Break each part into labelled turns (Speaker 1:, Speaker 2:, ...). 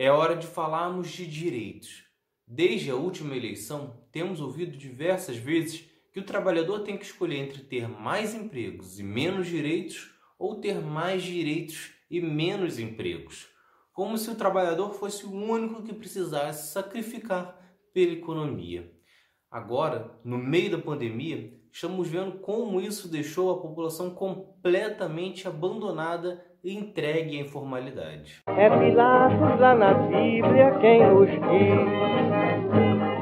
Speaker 1: É hora de falarmos de direitos. Desde a última eleição, temos ouvido diversas vezes que o trabalhador tem que escolher entre ter mais empregos e menos direitos ou ter mais direitos e menos empregos, como se o trabalhador fosse o único que precisasse sacrificar pela economia. Agora, no meio da pandemia, estamos vendo como isso deixou a população completamente abandonada e entregue à informalidade.
Speaker 2: É Pilatos lá na Bíblia quem nos diz,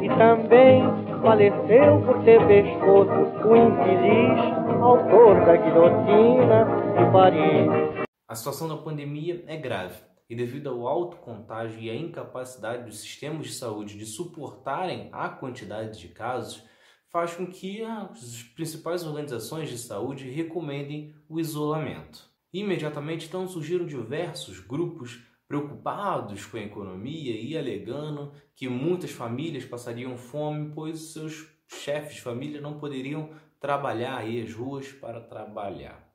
Speaker 2: e também faleceu por ter pescoço o infeliz autor da guilhotina de Paris.
Speaker 1: A situação da pandemia é grave e devido ao alto contágio e à incapacidade dos sistemas de saúde de suportarem a quantidade de casos, faz com que as principais organizações de saúde recomendem o isolamento. Imediatamente então surgiram diversos grupos preocupados com a economia e alegando que muitas famílias passariam fome, pois seus chefes de família não poderiam trabalhar aí as ruas para trabalhar.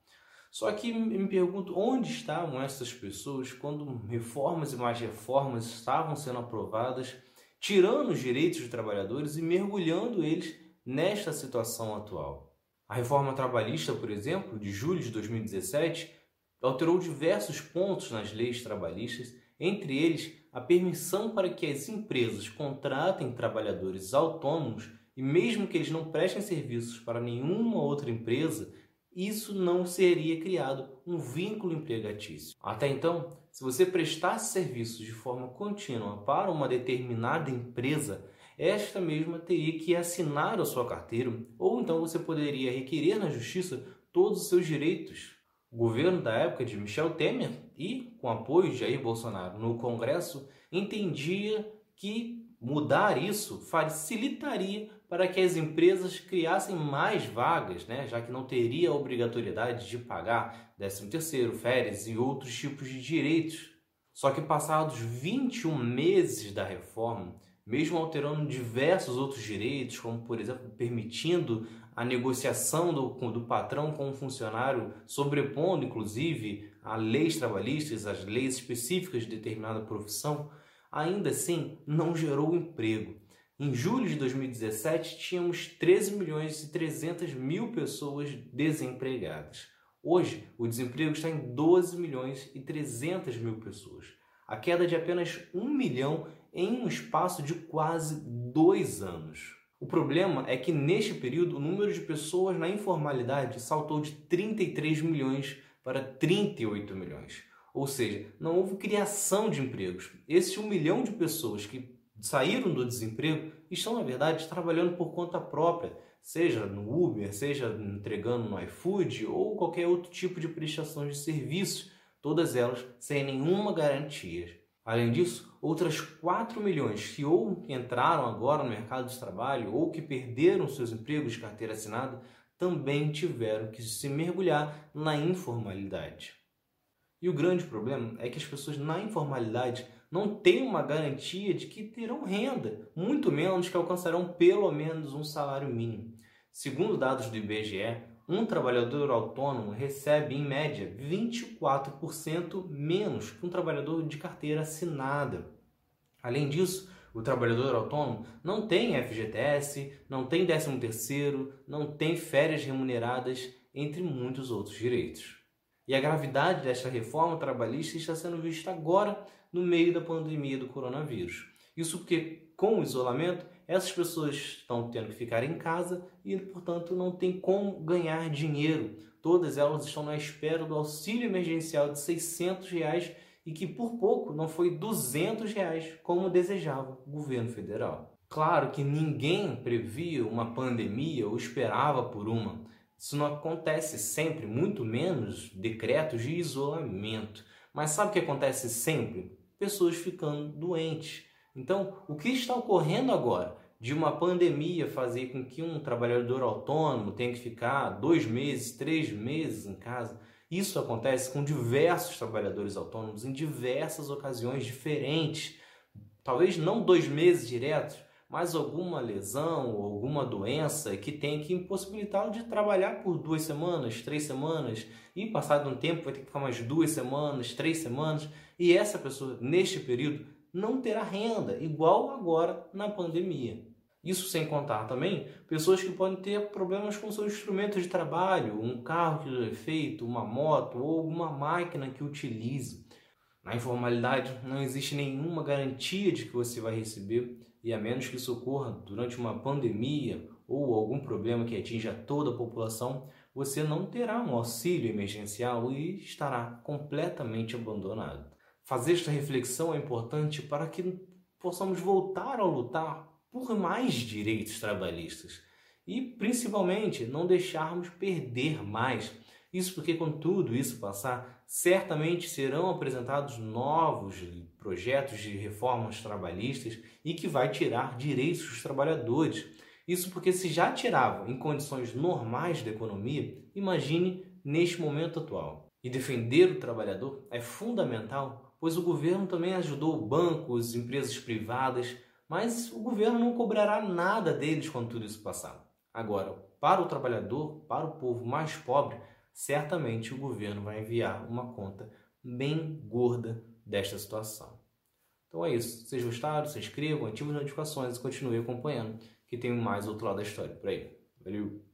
Speaker 1: Só que me pergunto onde estavam essas pessoas quando reformas e mais reformas estavam sendo aprovadas, tirando os direitos dos trabalhadores e mergulhando eles nesta situação atual. A reforma trabalhista, por exemplo, de julho de 2017, alterou diversos pontos nas leis trabalhistas, entre eles a permissão para que as empresas contratem trabalhadores autônomos e mesmo que eles não prestem serviços para nenhuma outra empresa, isso não seria criado um vínculo empregatício. Até então, se você prestasse serviços de forma contínua para uma determinada empresa, esta mesma teria que assinar a sua carteira, ou então você poderia requerer na justiça todos os seus direitos. O governo da época de Michel Temer e com apoio de Jair Bolsonaro no Congresso entendia que mudar isso facilitaria para que as empresas criassem mais vagas, né, já que não teria a obrigatoriedade de pagar 13º, férias e outros tipos de direitos. Só que passados 21 meses da reforma, mesmo alterando diversos outros direitos, como por exemplo permitindo a negociação do, do patrão com o funcionário, sobrepondo inclusive a leis trabalhistas, as leis específicas de determinada profissão, ainda assim não gerou emprego. Em julho de 2017, tínhamos 13 milhões e 300 mil pessoas desempregadas. Hoje, o desemprego está em 12 milhões e 300 mil pessoas. A queda de apenas 1 milhão em um espaço de quase dois anos. O problema é que neste período o número de pessoas na informalidade saltou de 33 milhões para 38 milhões. Ou seja, não houve criação de empregos. Esse 1 milhão de pessoas que saíram do desemprego estão, na verdade, trabalhando por conta própria, seja no Uber, seja entregando no iFood ou qualquer outro tipo de prestação de serviços, todas elas sem nenhuma garantia. Além disso, outras 4 milhões que ou entraram agora no mercado de trabalho ou que perderam seus empregos de carteira assinada também tiveram que se mergulhar na informalidade. E o grande problema é que as pessoas na informalidade não têm uma garantia de que terão renda, muito menos que alcançarão pelo menos um salário mínimo. Segundo dados do IBGE, um trabalhador autônomo recebe, em média, 24% menos que um trabalhador de carteira assinada. Além disso, o trabalhador autônomo não tem FGTS, não tem 13º, não tem férias remuneradas, entre muitos outros direitos. E a gravidade desta reforma trabalhista está sendo vista agora no meio da pandemia do coronavírus. Isso porque, com o isolamento, essas pessoas estão tendo que ficar em casa e, portanto, não tem como ganhar dinheiro. Todas elas estão na espera do auxílio emergencial de 600 reais e que por pouco não foi 200 reais como desejava o governo federal. Claro que ninguém previa uma pandemia ou esperava por uma. Isso não acontece sempre, muito menos decretos de isolamento. Mas sabe o que acontece sempre? pessoas ficando doentes. Então, o que está ocorrendo agora? De uma pandemia fazer com que um trabalhador autônomo tenha que ficar dois meses, três meses em casa. Isso acontece com diversos trabalhadores autônomos em diversas ocasiões diferentes. Talvez não dois meses diretos, mas alguma lesão ou alguma doença que tem que impossibilitá-lo de trabalhar por duas semanas, três semanas, e passado um tempo vai ter que ficar mais duas semanas, três semanas. E essa pessoa, neste período, não terá renda, igual agora na pandemia. Isso sem contar também pessoas que podem ter problemas com seus instrumentos de trabalho, um carro que é feito, uma moto ou alguma máquina que utilize. Na informalidade não existe nenhuma garantia de que você vai receber e a menos que isso ocorra durante uma pandemia ou algum problema que atinja toda a população, você não terá um auxílio emergencial e estará completamente abandonado. Fazer esta reflexão é importante para que possamos voltar a lutar por mais direitos trabalhistas e, principalmente, não deixarmos perder mais. Isso porque, quando tudo isso passar, certamente serão apresentados novos projetos de reformas trabalhistas e que vai tirar direitos dos trabalhadores. Isso porque, se já tirava em condições normais da economia, imagine neste momento atual. E defender o trabalhador é fundamental, pois o governo também ajudou bancos, empresas privadas mas o governo não cobrará nada deles quando tudo isso passar. Agora, para o trabalhador, para o povo mais pobre, certamente o governo vai enviar uma conta bem gorda desta situação. Então é isso. Vocês gostaram, se inscrevam, ativem as notificações e continuem acompanhando, que tem mais outro lado da história por aí. Valeu!